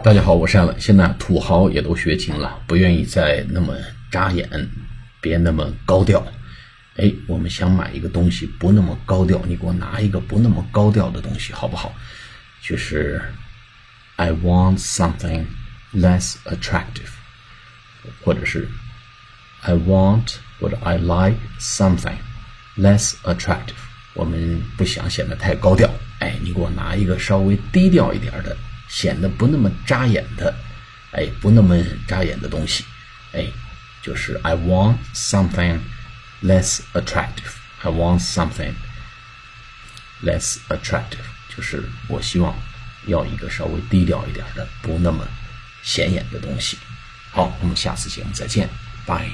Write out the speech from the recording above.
大家好，我是艾伦。现在土豪也都学精了，不愿意再那么扎眼，别那么高调。哎，我们想买一个东西不那么高调，你给我拿一个不那么高调的东西好不好？就是 I want something less attractive，或者是 I want 或者 I like something less attractive。我们不想显得太高调，哎，你给我拿一个稍微低调一点的。显得不那么扎眼的，哎，不那么扎眼的东西，哎，就是 I want something less attractive. I want something less attractive，就是我希望要一个稍微低调一点的，不那么显眼的东西。好，我们下次节目再见，拜。